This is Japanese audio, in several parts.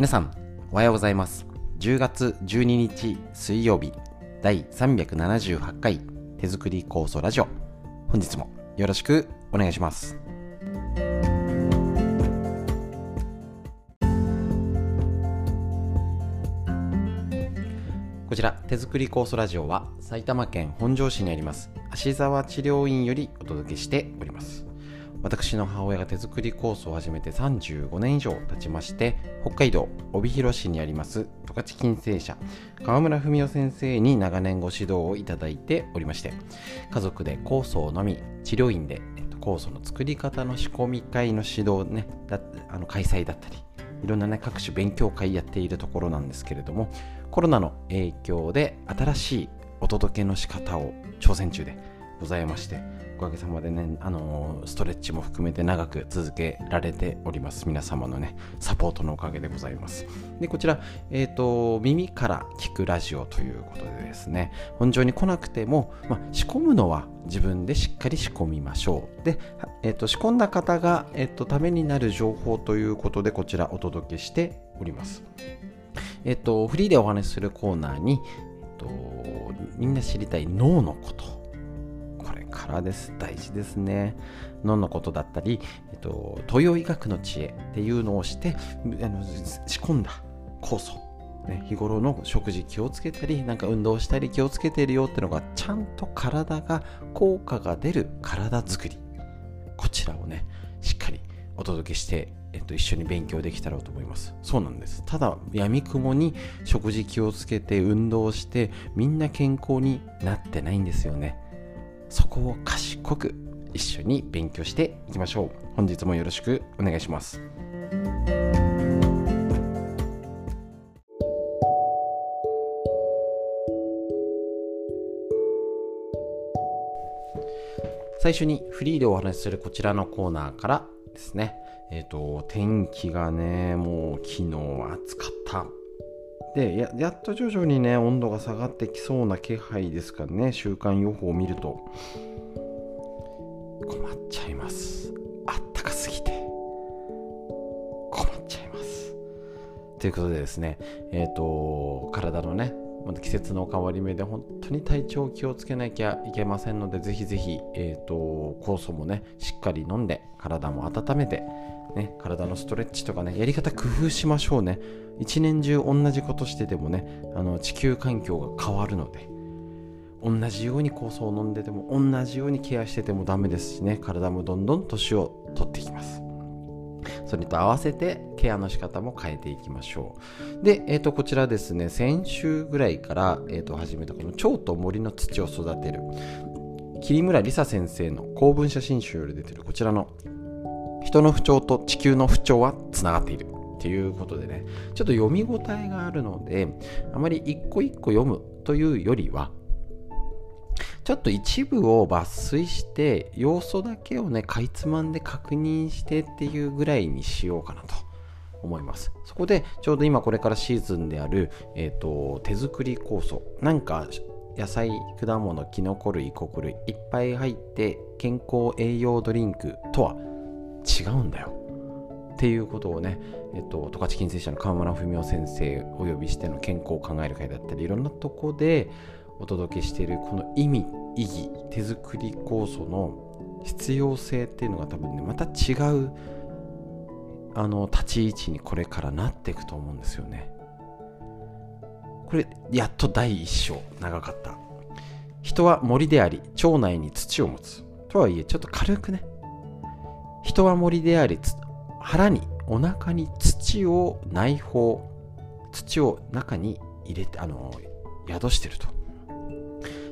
皆さん、おはようございます。10月12日水曜日、第378回手作り酵素ラジオ。本日もよろしくお願いします。こちら、手作り酵素ラジオは埼玉県本庄市にあります芦沢治療院よりお届けしております。私の母親が手作りコースを始めて35年以上経ちまして北海道帯広市にあります十勝金星社川村文夫先生に長年ご指導をいただいておりまして家族で酵素を飲み治療院で、酵素の作り方の仕込み会の指導ねあの開催だったりいろんなね各種勉強会やっているところなんですけれどもコロナの影響で新しいお届けの仕方を挑戦中でございましてかげさまでね、あのーストレッチも含めて長く続けられております。皆様のね、サポートのおかげでございます。で、こちら、えっ、と、耳から聞くラジオということでですね、本場に来なくても、ま、仕込むのは自分でしっかり仕込みましょう。で、えっ、と、仕込んだ方が、えっ、と、ためになる情報ということで、こちらお届けしております。えっ、と、フリーでお話しするコーナーに、えっ、と、みんな知りたい脳のこと。からです。大事ですね。脳のことだったり、えっと、東洋医学の知恵っていうのをしてあの仕込んだ酵素、ね、日頃の食事気をつけたりなんか運動したり気をつけてるよってのがちゃんと体が効果が出る体づくり。こちらをねしっかりお届けして、えっと、一緒に勉強できたらと思います。そうなんです。ただやみくもに食事気をつけて運動してみんな健康になってないんですよね。そこを賢く一緒に勉強していきましょう。本日もよろしくお願いします。最初にフリーでお話しするこちらのコーナーからですね。えっ、と天気がねもう昨日暑かった。でややっと徐々にね温度が下がってきそうな気配ですからね。週間予報を見ると。困っちゃいます。あったかすぎて。困っちゃいます。ということでですねえっ、と体のねまた季節の変わり目で本当に体調気をつけなきゃいけませんのでぜひぜひ、えー、と酵素もねしっかり飲んで体も温めて、ね、体のストレッチとかねやり方工夫しましょうね。一年中同じことしててもねあの地球環境が変わるので同じように酵素を飲んでても同じようにケアしててもダメですしね体もどんどん年を取っていきます。それと合わせてケアの仕方も変えていきましょう。で、えー、とこちらですね先週ぐらいから、えー、と始めたこの蝶と森の土を育てる桐村梨沙先生の公文写真集より出てるこちらの人の不調と地球の不調はつながっている。っていうことでねちょっと読み応えがあるのであまり一個一個読むというよりはちょっと一部を抜粋して要素だけをねかいつまんで確認してっていうぐらいにしようかなと思います。そこでちょうど今これからシーズンである、えー、と手作り酵素なんか野菜果物きのこ類穀類いっぱい入って健康栄養ドリンクとは違うんだよ。っていうことをね、えっと、十勝金星社の川村文夫先生お呼びしての健康を考える会だったりいろんなとこでお届けしているこの意味意義手作り酵素の必要性っていうのが多分ねまた違うあの立ち位置にこれからなっていくと思うんですよね。これやっと第一章長かった。人は森であり腸内に土を持つ。とはいえちょっと軽くね。人は森であり土腹にお腹に土を内包土を中に入れてあの宿してると。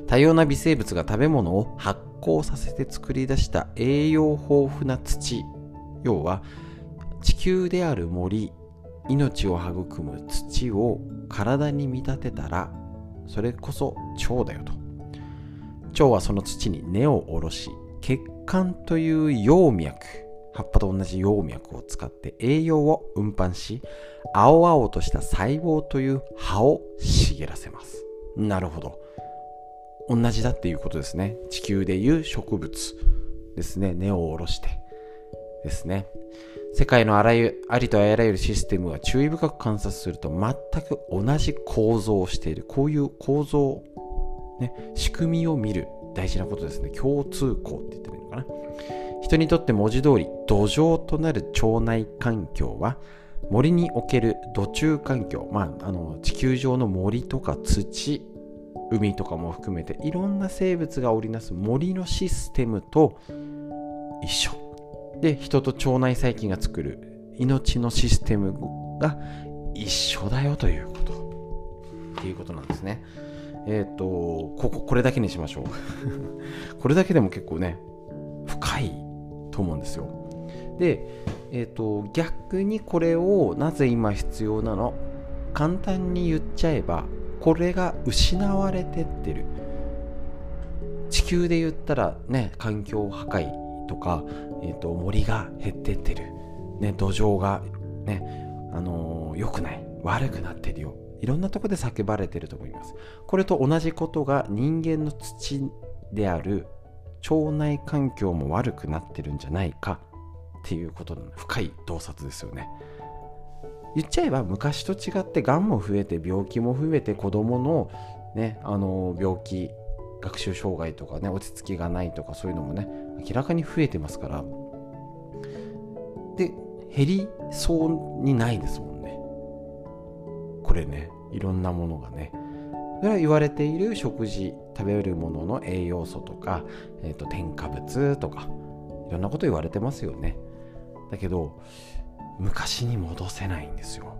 多様な微生物が食べ物を発酵させて作り出した栄養豊富な土。要は地球である森命を育む土を体に見立てたらそれこそ腸だよと。腸はその土に根を下ろし血管という葉脈葉っぱと同じ葉脈を使って栄養を運搬し青々とした細胞という葉を茂らせます。なるほど。同じだっていうことですね。地球でいう植物ですね。根を下ろしてですね。世界のあらゆありとあらゆるシステムは注意深く観察すると全く同じ構造をしている。こういう構造、ね、仕組みを見る大事なことですね。共通項って言ってもいいのかな。人にとって文字通り土壌となる腸内環境は森における土中環境、まあ、あの地球上の森とか土海とかも含めていろんな生物が織りなす森のシステムと一緒。で人と腸内細菌が作る命のシステムが一緒だよということ。っていうことなんですね。えっ、ー、とこここれだけにしましょう。これだけでも結構ね深いと思うんですよ。でえ、ー、と逆にこれをなぜ今必要なの？簡単に言っちゃえばこれが失われてってる。地球で言ったらね環境破壊とか、えーと、森が減ってってる、ね、土壌がねあのー、良くない。悪くなってるよ。いろんなとこで叫ばれてると思います。これと同じことが人間の土である腸内環境も悪くなってるんじゃないかっていうことの深い洞察ですよね。言っちゃえば昔と違ってがんも増えて病気も増えて子供のねあの病気学習障害とかね落ち着きがないとかそういうのもね明らかに増えてますから。で減りそうにないですもんね。これねいろんなものがね。それは言われている食事食べるものの栄養素とか、えーと添加物とかいろんなこと言われてますよね。だけど昔に戻せないんですよ。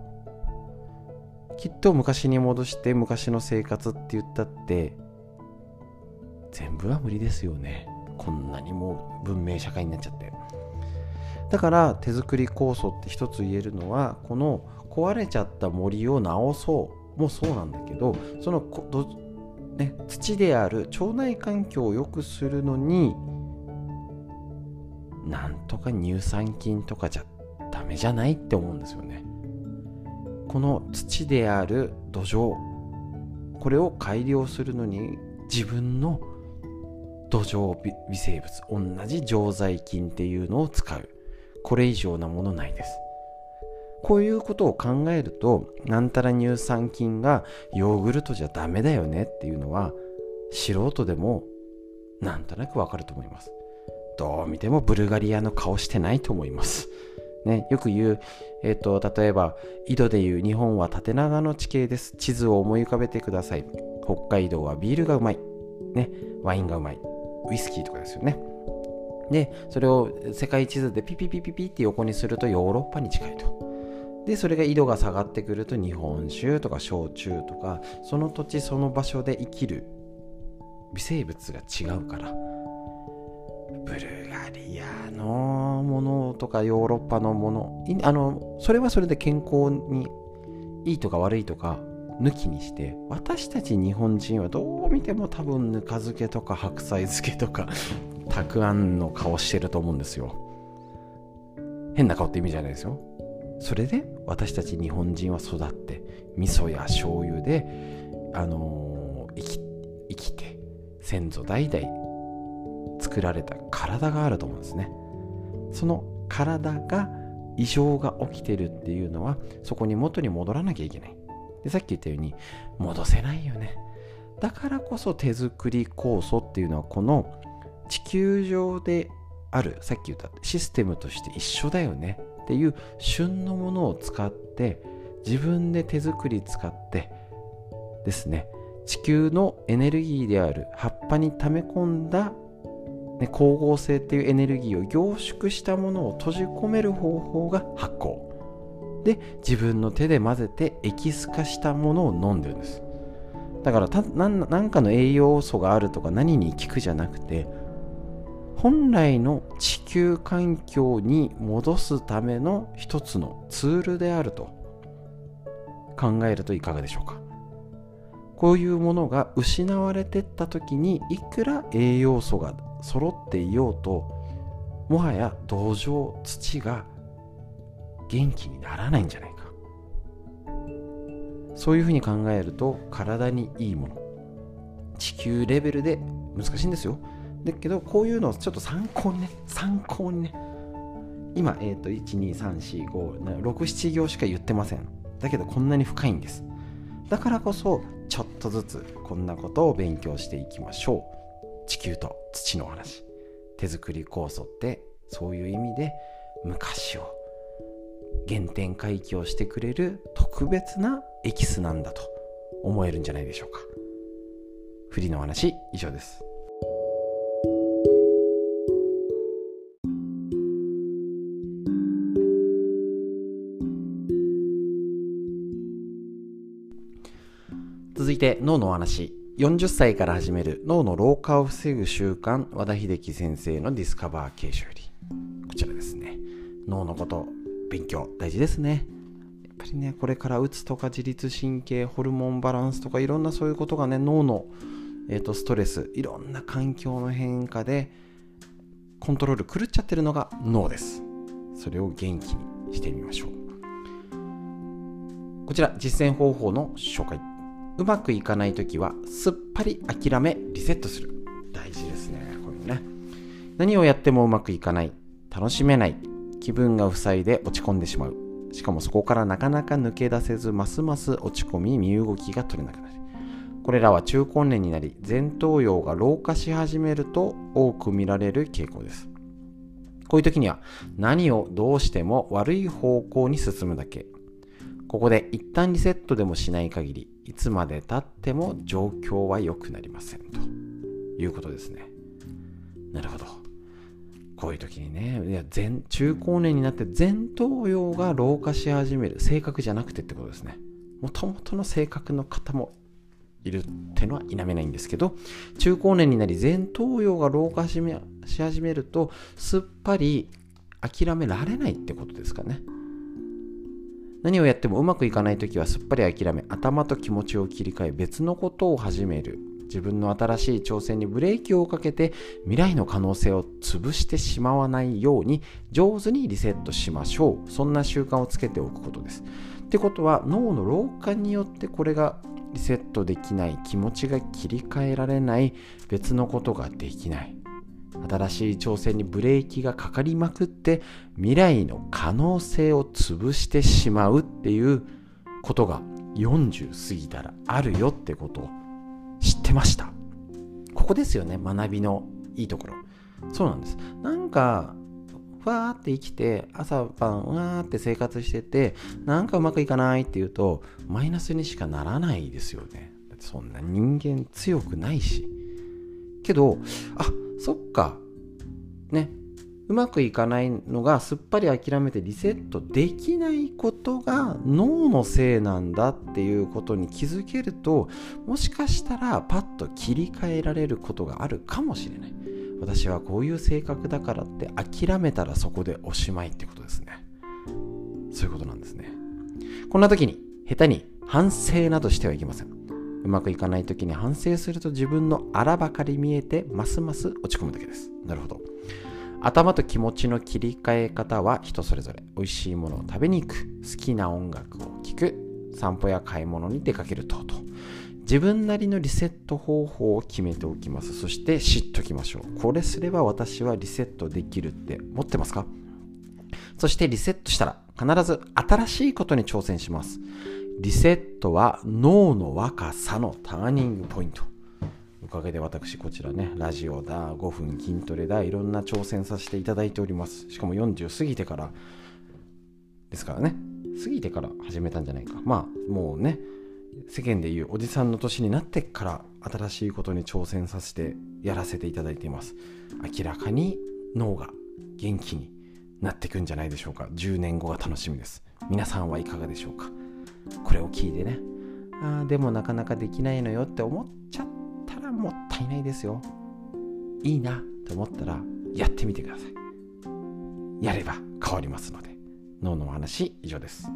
きっと昔に戻して昔の生活って言ったって全部は無理ですよね。こんなにも文明社会になっちゃって。だから手作り酵素って一つ言えるのはこの壊れちゃった森を直そうもそうなんだけどそのね、土である腸内環境を良くするのになんとか乳酸菌とかじゃダメじゃないって思うんですよね。この土である土壌これを改良するのに自分の土壌微生物同じ常在菌っていうのを使う。これ以上なものないです。こういうことを考えるとなんたら乳酸菌がヨーグルトじゃダメだよねっていうのは素人でもなんとなくわかると思いますどう見てもブルガリアの顔してないと思いますね、よく言う、え、ー、と、例えば、井戸で言う日本は縦長の地形です。地図を思い浮かべてください。北海道はビールがうまい。ね、ワインがうまい。ウイスキーとかですよね。で、それを世界地図でピピピピピって横にするとヨーロッパに近いと。で、それが緯度が下がってくると日本酒とか焼酎とか、その土地その場所で生きる微生物が違うから、ブルガリアのものとかヨーロッパのもの。あのそれはそれで健康にいいとか悪いとか抜きにして私たち日本人はどう見ても多分ぬか漬けとか白菜漬けとかたくあんの顔してると思うんですよ。変な顔って意味じゃないですよ。それで私たち日本人は育って味噌や醤油であのー、生き生きて先祖代々作られた体があると思うんですね。その体が異常が起きてるっていうのはそこに元に戻らなきゃいけない。でさっき言ったように戻せないよね。だからこそ手作り酵素っていうのはこの地球上であるさっき言ったシステムとして一緒だよね。っていう旬のものを使って自分で手作り使ってですね。地球のエネルギーである葉っぱに溜め込んだね、光合成っていうエネルギーを凝縮したものを閉じ込める方法が発酵。で自分の手で混ぜてエキス化したものを飲んでるんです。だから何かの栄養素があるとか何に効くじゃなくて本来の地球環境に戻すための一つのツールであると考えるといかがでしょうか。こういうものが失われてった時にいくら栄養素が揃っていようともはや土壌土が元気にならないんじゃないか。そういうふうに考えると体にいいもの。地球レベルで難しいんですよ。だけどこういうのをちょっと参考にね参考にね。今、えー、と1234567行しか言ってません。だけどこんなに深いんです。だからこそちょっとずつこんなことを勉強していきましょう。地球と土の話。手作り酵素ってそういう意味で昔を原点回帰をしてくれる特別なエキスなんだと思えるんじゃないでしょうか。フリーの話以上です。て脳の話。40歳から始める脳の老化を防ぐ習慣和田秀樹先生のディスカバー形式よりこちらですね。脳のこと勉強大事ですね。やっぱりねこれからうつとか自律神経ホルモンバランスとかいろんなそういうことがね脳の、えーと、ストレスいろんな環境の変化でコントロール狂っちゃってるのが脳です。それを元気にしてみましょう。こちら実践方法の紹介。うまくいかない時はすっぱり諦めリセットする。大事ですねこれね。何をやってもうまくいかない。楽しめない。気分が塞いで落ち込んでしまう。しかもそこからなかなか抜け出せずますます落ち込み身動きが取れなくなる。これらは中高年になり前頭葉が老化し始めると多く見られる傾向です。こういう時には何をどうしても悪い方向に進むだけ。ここで一旦リセットでもしない限りいつまでたっても状況は良くなりませんと。いうことですね。なるほど。こういう時にねいや前中高年になって前頭葉が老化し始める性格じゃなくてってことですね。もともとの性格の方もいるってのは否めないんですけど中高年になり前頭葉が老化し始めるとすっぱり諦められないってことですかね。何をやってもうまくいかない時はすっぱり諦め頭と気持ちを切り替え別のことを始める。自分の新しい挑戦にブレーキをかけて未来の可能性を潰してしまわないように上手にリセットしましょう。そんな習慣をつけておくことです。ってことは脳の老化によってこれがリセットできない気持ちが切り替えられない別のことができない。新しい挑戦にブレーキがかかりまくって未来の可能性を潰してしまうっていうことが40過ぎたらあるよってことを知ってました。ここですよね学びのいいところ。そうなんです。なんかふわーって生きて朝晩うわーって生活しててなんかうまくいかないっていうとマイナスにしかならないですよね。そんな人間強くないし。けどあそっか。ね。うまくいかないのがすっぱり諦めてリセットできないことが脳のせいなんだっていうことに気づけるともしかしたらパッと切り替えられることがあるかもしれない。私はこういう性格だからって諦めたらそこでおしまいってことですね。そういうことなんですね。こんな時に下手に反省などしてはいけません。うまくいかない時に反省すると自分のあらばかり見えてますます落ち込むだけです。なるほど。頭と気持ちの切り替え方は人それぞれ。美味しいものを食べに行く。好きな音楽を聴く。散歩や買い物に出かける等々自分なりのリセット方法を決めておきます。そして知っときましょう。これすれば私はリセットできるって持ってますか？そしてリセットしたら必ず新しいことに挑戦します。リセットは脳の若さのターニングポイント。おかげで私こちらねラジオだ5分筋トレだいろんな挑戦させていただいております。しかも40過ぎてからですからね。過ぎてから始めたんじゃないか。まあもうね世間でいうおじさんの年になってから新しいことに挑戦させてやらせていただいています。明らかに脳が元気になっていくんじゃないでしょうか。10年後が楽しみです。皆さんはいかがでしょうか。これを聞いてね。あでもなかなかできないのよって思っちゃったらもったいないですよ。いいなと思ったらやってみてください。やれば変わりますので。脳のお話以上です。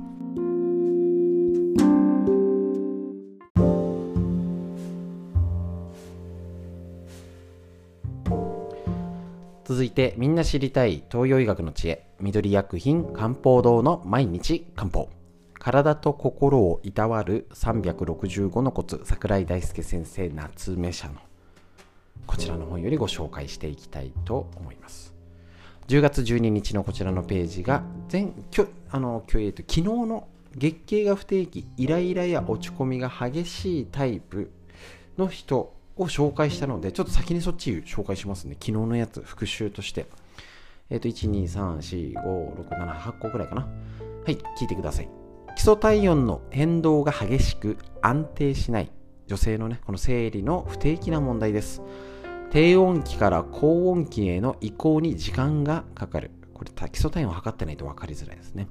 続いてみんな知りたい東洋医学の知恵。緑薬品漢方堂の毎日漢方。体と心をいたわる365のコツ桜井大輔先生夏目社のこちらの本よりご紹介していきたいと思います。10月12日のこちらのページが前きょあのきょ、えと、昨日の月経が不定期イライラや落ち込みが激しいタイプの人を紹介したのでちょっと先にそっち紹介しますね。昨日のやつ復習として。えっ、ー、と1234567 8個ぐらいかな。はい聞いてください。礎体温の変動が激しく安定しない女性のねこの生理の不定期な問題です低温期から高温期への移行に時間がかかる。これ、基礎体温を測ってないと分かりづらいですね。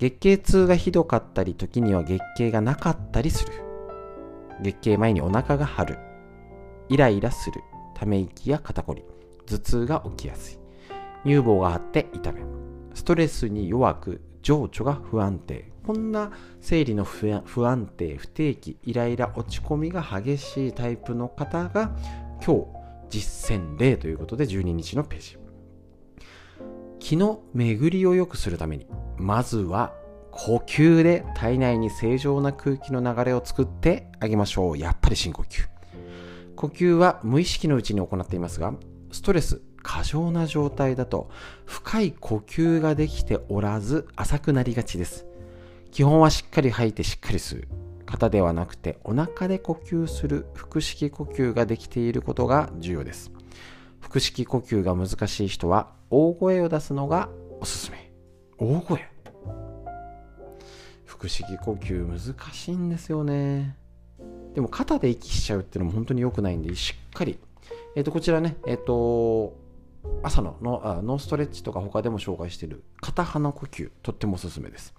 月経痛がひどかったり、時には月経がなかったりする。月経前にお腹が張る。イライラする。ため息や肩こり。頭痛が起きやすい。乳房が張って痛め。ストレスに弱く、情緒が不安定。こんな生理の不安定、不定期、イライラ、落ち込みが激しいタイプの方が今日実践例ということで12日のページ気の巡りを良くするためにまずは呼吸で体内に正常な空気の流れを作ってあげましょう。やっぱり深呼吸。呼吸は無意識のうちに行っていますがストレス過剰な状態だと深い呼吸ができておらず浅くなりがちです。基本はしっかり吐いてしっかり吸う。肩ではなくてお腹で呼吸する。腹式呼吸ができていることが重要です。腹式呼吸が難しい人は大声を出すのがおすすめ。大声？腹式呼吸難しいんですよね。でも肩で息しちゃうっていうのも本当に良くないんでしっかり。えっ、ー、とこちらねえっ、ー、と朝のノノーストレッチとか他でも紹介している片鼻呼吸とってもおすすめです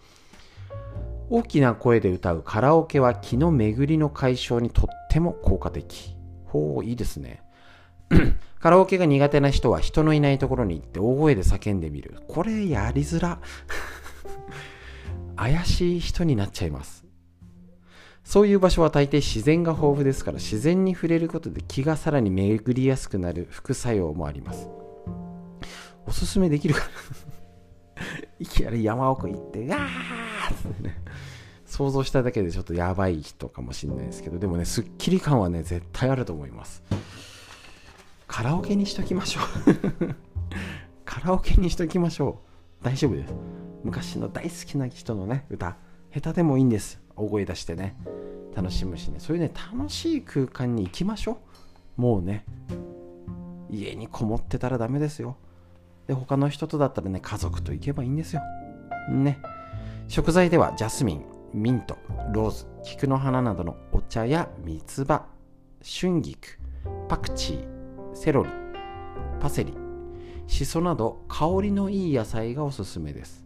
大きな声で歌うカラオケは気の巡りの解消にとっても効果的。ほう、いいですね。カラオケが苦手な人は人のいないところに行って大声で叫んでみる。これやりづら。怪しい人になっちゃいます。そういう場所は大抵自然が豊富ですから自然に触れることで気がさらに巡りやすくなる副作用もあります。おすすめできるかな いきなり山奥行って、あーってね、想像しただけでちょっとやばい人かもしれないですけど、でもね、すっきり感はね、絶対あると思います。カラオケにしときましょう カラオケにしときましょう。大丈夫です。昔の大好きな人のね、歌、下手でもいいんです。大声出してね、楽しむしね、そういうね、楽しい空間に行きましょう。もうね、家にこもってたらダメですよ。で他の人とだったらね家族と行けばいいんですよ。ね。食材ではジャスミンミントローズ菊の花などのお茶や三つ葉春菊パクチーセロリパセリシソなど香りのいい野菜がおすすめです。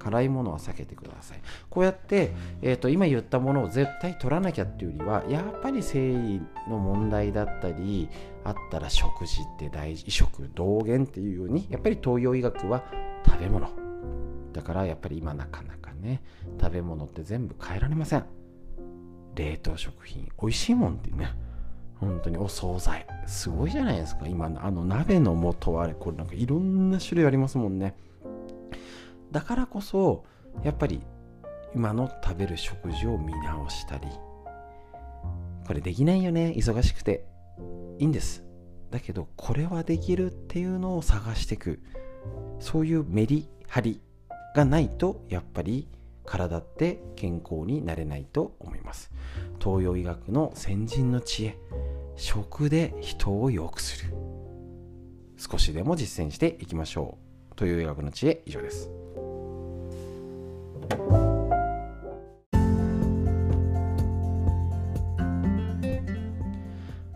辛いものは避けてください。こうやって、えーと、今言ったものを絶対取らなきゃっていうよりはやっぱり生理の問題だったりあったら食事って大事移植同源っていうようにやっぱり東洋医学は食べ物。だからやっぱり今なかなかね食べ物って全部変えられません。冷凍食品美味しいもんってね。本当にお惣菜すごいじゃないですか。今あの鍋の素はこれなんかいろんな種類ありますもんねだからこそやっぱり今の食べる食事を見直したりこれできないよね忙しくて。いいんです。だけどこれはできるっていうのを探していく。そういうメリハリがないとやっぱり体って健康になれないと思います。東洋医学の先人の知恵。食で人を良くする。少しでも実践していきましょう。東洋医学の知恵以上です。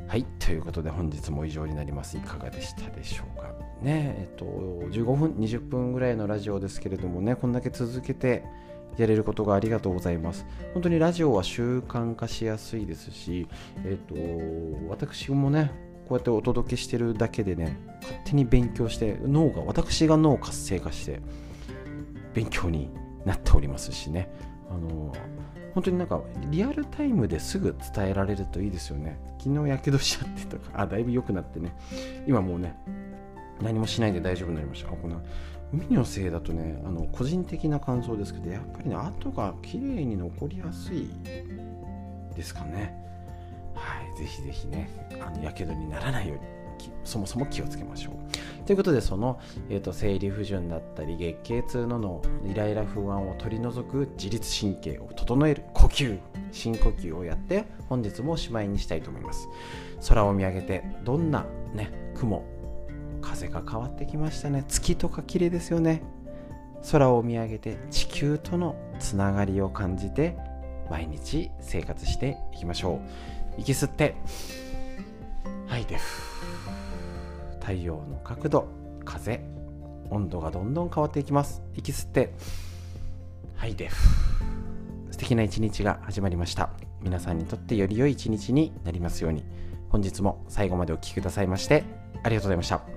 はい、ということで本日も以上になります。いかがでしたでしょうか？ねえっと、15分、20分ぐらいのラジオですけれどもね、こんだけ続けてやれることがありがとうございます。本当にラジオは習慣化しやすいですし、えっと、私もね、こうやってお届けしてるだけでね、勝手に勉強して、脳が、私が脳を活性化して、勉強になっておりますしね。あの本当になんかリアルタイムですぐ伝えられるといいですよね。昨日やけどしちゃってとか、あ、だいぶ良くなってね、今もうね、何もしないで大丈夫になりました。あこの海のせいだとね、あの個人的な感想ですけど、やっぱりね、跡が綺麗に残りやすいですかね。はい、ぜひぜひね、あのやけどにならないように、そもそも気をつけましょう。ということでその、えーと、生理不順だったり月経痛ののイライラ不安を取り除く自律神経を整える呼吸深呼吸をやって本日もおしまいにしたいと思います。空を見上げてどんなね雲風が変わってきましたね。月とか綺麗ですよね。空を見上げて地球とのつながりを感じて毎日生活していきましょう。息吸って吐いて。太陽の角度風温度がどんどん変わっていきます。息吸って吐いて素敵な一日が始まりました。皆さんにとってより良い一日になりますように。本日も最後までお聴きくださいましてありがとうございました。